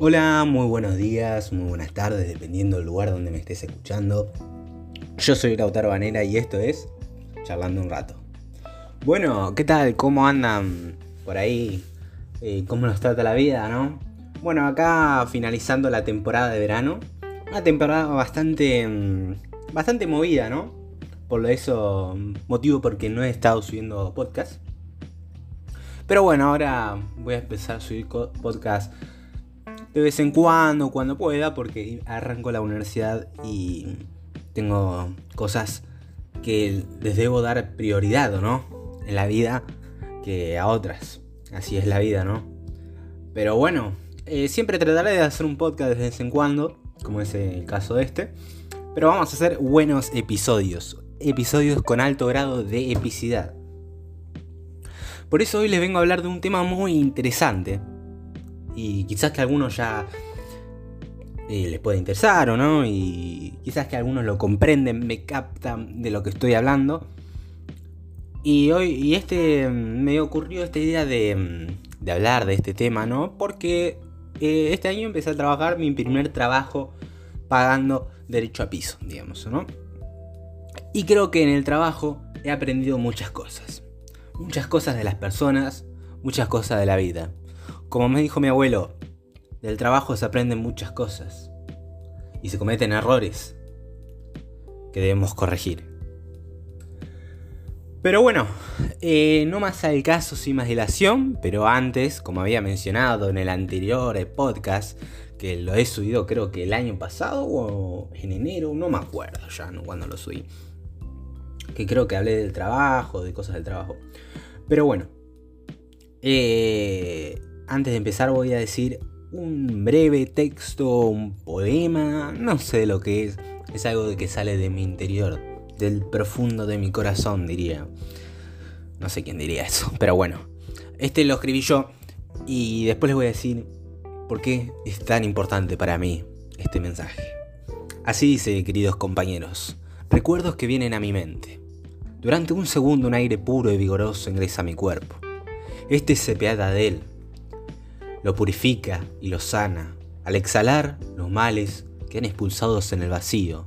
Hola, muy buenos días, muy buenas tardes, dependiendo del lugar donde me estés escuchando. Yo soy Lautaro Banera y esto es Charlando un rato. Bueno, ¿qué tal? ¿Cómo andan por ahí? Eh, ¿Cómo nos trata la vida, no? Bueno, acá finalizando la temporada de verano. Una temporada bastante. Mm, bastante movida, ¿no? Por eso, motivo porque no he estado subiendo podcast. Pero bueno, ahora voy a empezar a subir podcast de vez en cuando, cuando pueda, porque arranco la universidad y tengo cosas que les debo dar prioridad, ¿no? En la vida que a otras. Así es la vida, ¿no? Pero bueno, eh, siempre trataré de hacer un podcast de vez en cuando, como es el caso de este. Pero vamos a hacer buenos episodios. Episodios con alto grado de epicidad. Por eso hoy les vengo a hablar de un tema muy interesante. Y quizás que a algunos ya eh, les puede interesar o no. Y quizás que algunos lo comprenden, me captan de lo que estoy hablando. Y hoy, y este me ocurrió esta idea de, de hablar de este tema, ¿no? Porque eh, este año empecé a trabajar mi primer trabajo pagando derecho a piso, digamos, ¿no? Y creo que en el trabajo he aprendido muchas cosas muchas cosas de las personas, muchas cosas de la vida. Como me dijo mi abuelo, del trabajo se aprenden muchas cosas y se cometen errores que debemos corregir. Pero bueno, eh, no más al caso sin más dilación, pero antes, como había mencionado en el anterior podcast, que lo he subido creo que el año pasado o en enero, no me acuerdo ya cuando lo subí que creo que hablé del trabajo, de cosas del trabajo. Pero bueno, eh, antes de empezar voy a decir un breve texto, un poema, no sé lo que es, es algo que sale de mi interior, del profundo de mi corazón diría. No sé quién diría eso, pero bueno, este lo escribí yo y después les voy a decir por qué es tan importante para mí este mensaje. Así dice, queridos compañeros, recuerdos que vienen a mi mente. Durante un segundo un aire puro y vigoroso ingresa a mi cuerpo. Este se piada de él, lo purifica y lo sana, al exhalar los males que han expulsados en el vacío.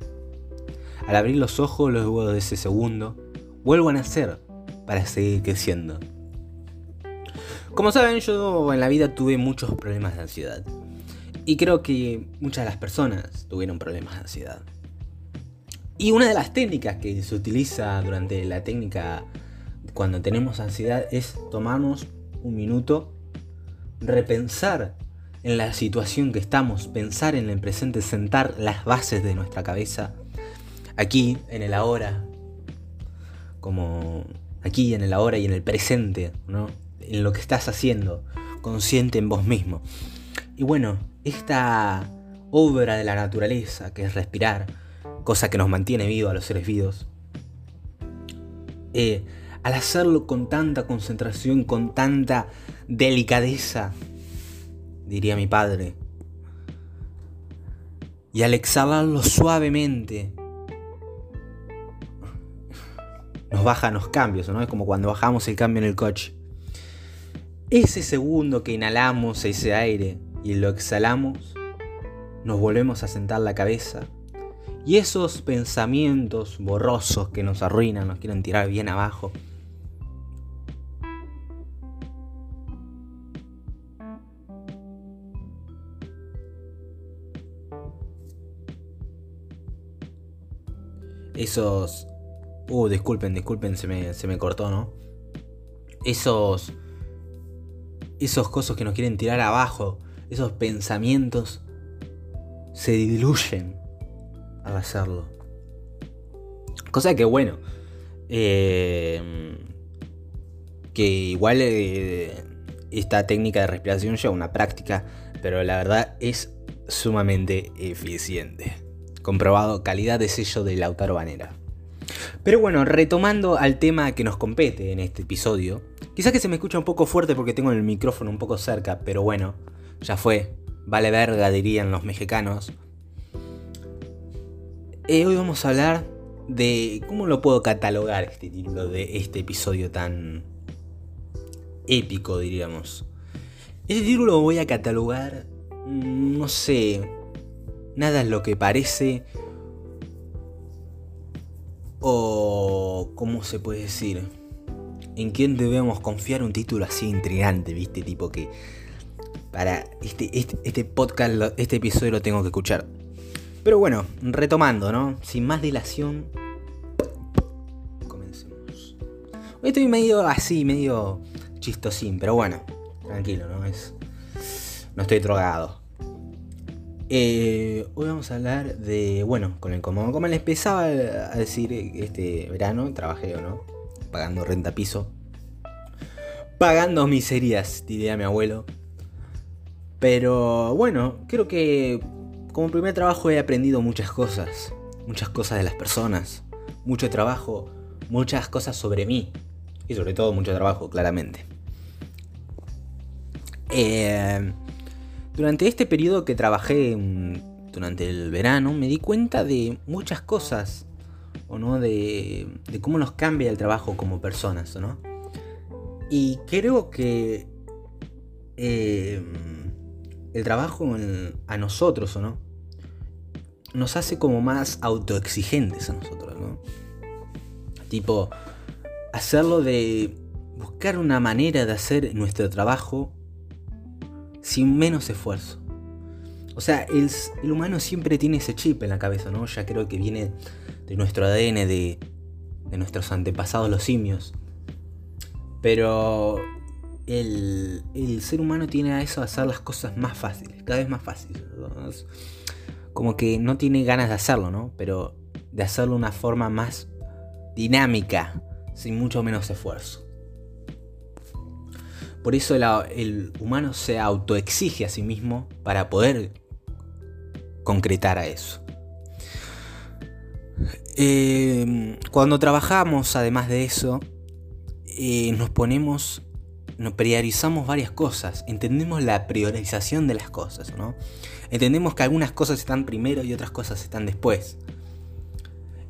Al abrir los ojos luego de ese segundo, vuelvo a nacer para seguir creciendo. Como saben, yo en la vida tuve muchos problemas de ansiedad. Y creo que muchas de las personas tuvieron problemas de ansiedad. Y una de las técnicas que se utiliza durante la técnica cuando tenemos ansiedad es tomarnos un minuto, repensar en la situación que estamos, pensar en el presente, sentar las bases de nuestra cabeza aquí, en el ahora, como aquí, en el ahora y en el presente, ¿no? En lo que estás haciendo, consciente en vos mismo. Y bueno, esta obra de la naturaleza, que es respirar, cosa que nos mantiene vivos a los seres vivos, eh, al hacerlo con tanta concentración, con tanta delicadeza, diría mi padre, y al exhalarlo suavemente, nos bajan los cambios, ¿no? Es como cuando bajamos el cambio en el coche. Ese segundo que inhalamos ese aire y lo exhalamos, nos volvemos a sentar la cabeza y esos pensamientos borrosos que nos arruinan, nos quieren tirar bien abajo. Esos... Uh, disculpen, disculpen, se me, se me cortó, ¿no? Esos... Esos cosas que nos quieren tirar abajo, esos pensamientos se diluyen al hacerlo. Cosa que bueno. Eh, que igual eh, esta técnica de respiración lleva una práctica, pero la verdad es sumamente eficiente. Comprobado calidad de sello de Lautaro Banera. Pero bueno, retomando al tema que nos compete en este episodio, quizás que se me escucha un poco fuerte porque tengo el micrófono un poco cerca, pero bueno, ya fue, vale verga dirían los mexicanos. Eh, hoy vamos a hablar de cómo lo puedo catalogar este título de este episodio tan épico, diríamos. Este título lo voy a catalogar mm, no sé, nada es lo que parece o cómo se puede decir, en quién debemos confiar un título así intrigante, viste, tipo que para este, este, este podcast, este episodio lo tengo que escuchar. Pero bueno, retomando, ¿no? Sin más dilación, comencemos. Hoy estoy medio así, medio chistosín, pero bueno, tranquilo, ¿no? Es, no estoy drogado. Eh, hoy vamos a hablar de, bueno, con el como, como les empezaba a decir este verano, trabajé o no, pagando renta piso, pagando miserias, diría mi abuelo. Pero bueno, creo que como primer trabajo he aprendido muchas cosas, muchas cosas de las personas, mucho trabajo, muchas cosas sobre mí. Y sobre todo mucho trabajo, claramente. Eh, durante este periodo que trabajé durante el verano me di cuenta de muchas cosas, ¿o no? De, cómo nos cambia el trabajo como personas, ¿no? Y creo que eh, el trabajo a nosotros, ¿o no? Nos hace como más autoexigentes a nosotros, ¿no? Tipo, hacerlo de buscar una manera de hacer nuestro trabajo sin menos esfuerzo. O sea, el, humano siempre tiene ese chip en la cabeza, ¿no? Ya creo que viene de nuestro ADN, de, de nuestros antepasados los simios. Pero el, ser humano tiene a eso a hacer las cosas más fáciles, cada vez más fáciles. Como que no tiene ganas de hacerlo, ¿no? Pero de hacerlo de una forma más dinámica, sin mucho menos esfuerzo. Por eso el, humano se autoexige a sí mismo para poder concretar a eso. Eh, cuando trabajamos, además de eso, eh, nos ponemos nos priorizamos varias cosas, entendemos la priorización de las cosas, ¿no? Entendemos que algunas cosas están primero y otras cosas están después.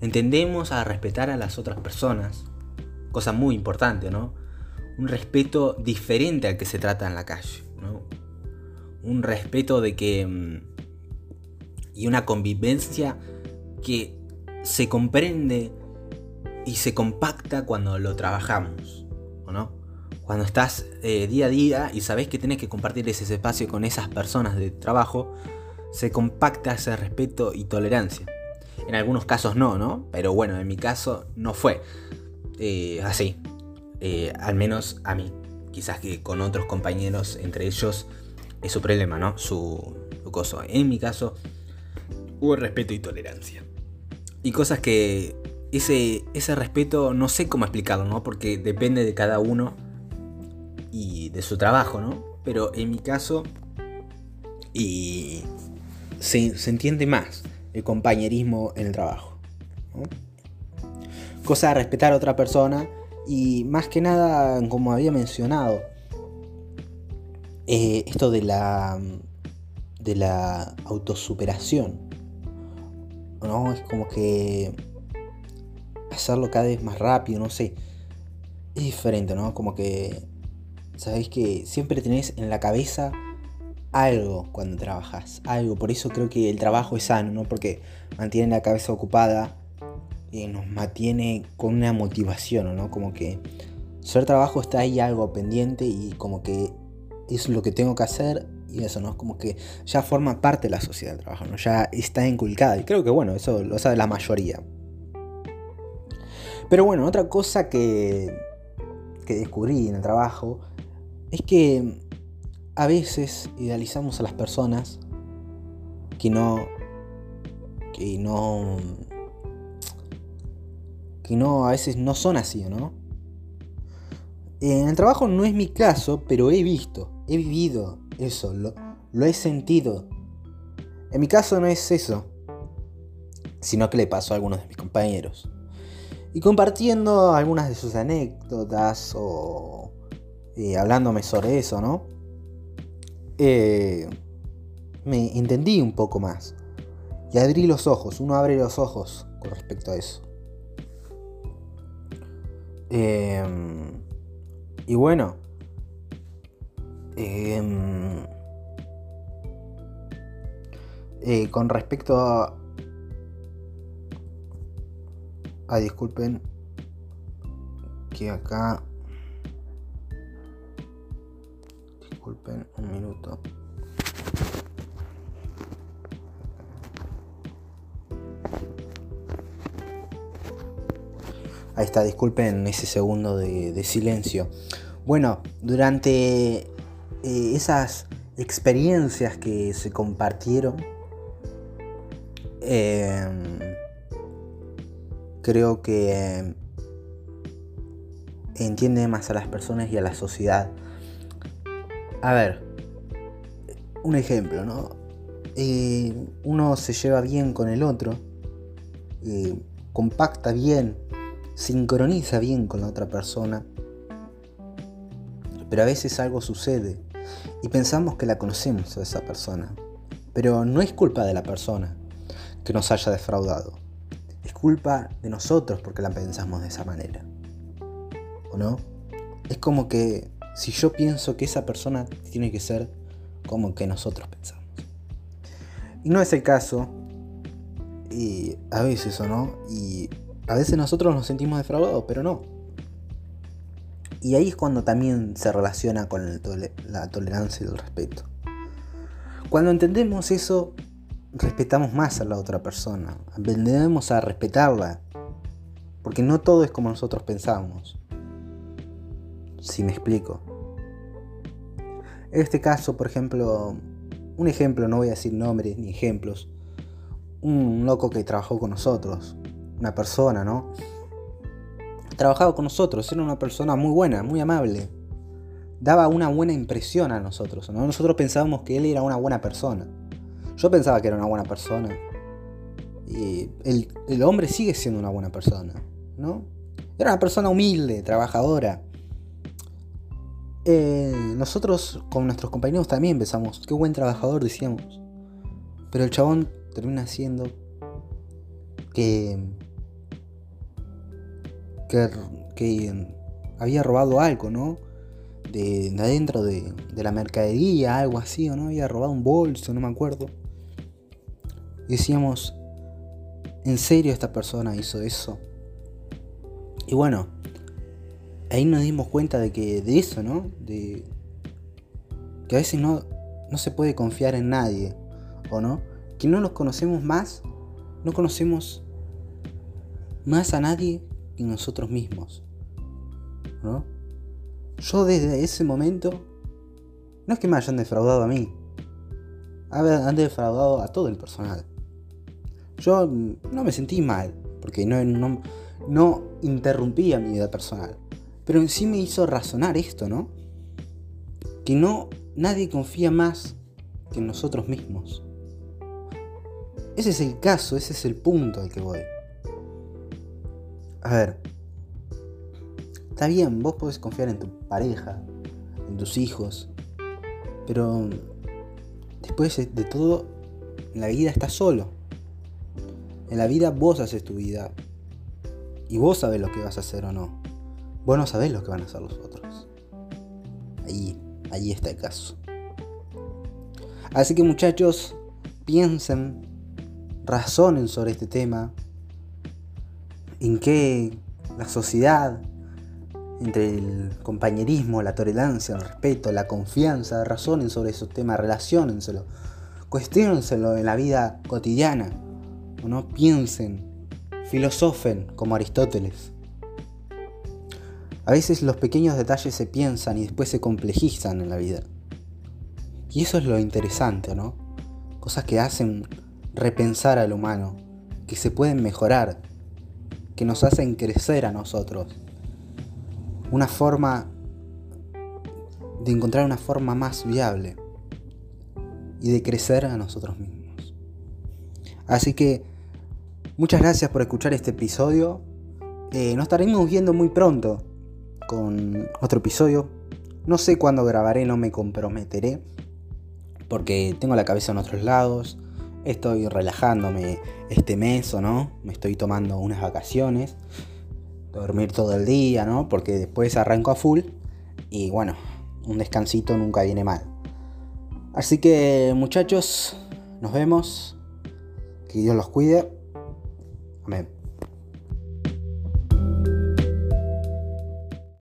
Entendemos a respetar a las otras personas, cosa muy importante, ¿no? Un respeto diferente al que se trata en la calle, ¿no? Un respeto de que... Mm, y una convivencia que se comprende y se compacta cuando lo trabajamos, ¿no? cuando estás eh, día a día y sabes que tenés que compartir ese espacio con esas personas de trabajo, se compacta ese respeto y tolerancia. En algunos casos no, ¿no? Pero bueno, en mi caso no fue eh, así. Eh, al menos a mí. Quizás que con otros compañeros, entre ellos, es su problema, ¿no? Su, su coso. En mi caso, hubo respeto y tolerancia. Y cosas que ese, ese respeto no sé cómo explicarlo, ¿no? Porque depende de cada uno y de su trabajo, ¿no? Pero en mi caso, y se, entiende más el compañerismo en el trabajo. Cosa de respetar a otra persona y más que nada, como había mencionado, eh, esto de la, de la autosuperación. ¿no? Es como que hacerlo cada vez más rápido, no sé. Es diferente, ¿no? Como que sabéis que siempre tenés en la cabeza algo cuando trabajas, algo. Por eso creo que el trabajo es sano, ¿no? Porque mantiene la cabeza ocupada y nos mantiene con una motivación, ¿no? Como que ser trabajo está ahí algo pendiente y como que es lo que tengo que hacer y eso, ¿no? Como que ya forma parte de la sociedad del trabajo, ¿no? Ya está inculcada y creo que, bueno, eso lo sabe la mayoría. Pero bueno, otra cosa que, que descubrí en el trabajo es que a veces idealizamos a las personas que no que no que no a veces no son así, ¿no? En el trabajo no es mi caso, pero he visto, he vivido eso, lo, he sentido. En mi caso no es eso, sino que le pasó a algunos de mis compañeros. Y compartiendo algunas de sus anécdotas o eh, hablándome sobre eso, ¿no? Eh, me entendí un poco más. Y abrí los ojos, uno abre los ojos con respecto a eso. Em, y bueno, em, Eh, con respecto a... Ah, disculpen. Que acá... Disculpen un minuto. Ahí está, disculpen ese segundo de, silencio. Bueno, durante eh, esas experiencias que se compartieron, em, creo que entiende más a las personas y a la sociedad. A ver, un ejemplo, ¿no? Eh, uno se lleva bien con el otro, eh, compacta bien sincroniza bien con la otra persona, pero a veces algo sucede y pensamos que la conocemos a esa persona, pero no es culpa de la persona que nos haya defraudado, es culpa de nosotros porque la pensamos de esa manera, ¿o no? Es como que si yo pienso que esa persona tiene que ser como que nosotros pensamos. Y no es el caso, y a veces o no, y a veces nosotros nos sentimos defraudados, pero no. Y ahí es cuando también se relaciona con la tolerancia y el respeto. Cuando entendemos eso, respetamos más a la otra persona, aprendemos a respetarla, porque no todo es como nosotros pensamos. Si me explico. En este caso, por ejemplo, un ejemplo, no voy a decir nombres ni ejemplos, un loco que trabajó con nosotros, una persona, ¿no? Trabajaba con nosotros, era una persona muy buena, muy amable. Daba una buena impresión a nosotros, ¿no? Nosotros pensábamos que él era una buena persona. Yo pensaba que era una buena persona. Y el, hombre sigue siendo una buena persona, ¿no? Era una persona humilde, trabajadora. Eh, nosotros con nuestros compañeros también pensamos, qué buen trabajador decíamos. Pero el chabón termina siendo que que, había robado algo, ¿no? De, adentro de, la mercadería, algo así, ¿o no? Había robado un bolso, no me acuerdo. Decíamos, ¿en serio esta persona hizo eso? Y bueno, ahí nos dimos cuenta de que de eso, ¿no? De que a veces no, no se puede confiar en nadie, ¿o no? Que no nos conocemos más, no conocemos más a nadie nosotros mismos. ¿No? Yo desde ese momento, no es que me hayan defraudado a mí, han defraudado a todo el personal. Yo no me sentí mal, porque no, no, no interrumpía mi vida personal. Pero en sí me hizo razonar esto, ¿no? Que no, nadie confía más que en nosotros mismos. Ese es el caso, ese es el punto al que voy. A ver, está bien, vos podés confiar en tu pareja, en tus hijos, pero después de todo, en la vida estás solo. En la vida vos haces tu vida y vos sabés lo que vas a hacer o no. Vos no sabés lo que van a hacer los otros. Ahí, ahí está el caso. Así que muchachos, piensen, razonen sobre este tema, en qué la sociedad, entre el compañerismo, la tolerancia, el respeto, la confianza, razonen sobre esos temas, relaciónenselo, cuestionenselo en la vida cotidiana, o no piensen, filosofen como Aristóteles. A veces los pequeños detalles se piensan y después se complejizan en la vida. Y eso es lo interesante, ¿no? Cosas que hacen repensar al humano, que se pueden mejorar, que nos hacen crecer a nosotros. Una forma de encontrar una forma más viable y de crecer a nosotros mismos. Así que muchas gracias por escuchar este episodio. Eh, nos estaremos viendo muy pronto con otro episodio. No sé cuándo grabaré, no me comprometeré. Porque tengo la cabeza en otros lados estoy relajándome este mes o no, me estoy tomando unas vacaciones, dormir todo el día, ¿no? Porque después arranco a full y bueno, un descansito nunca viene mal. Así que muchachos, Nos vemos. Que Dios los cuide. Amén.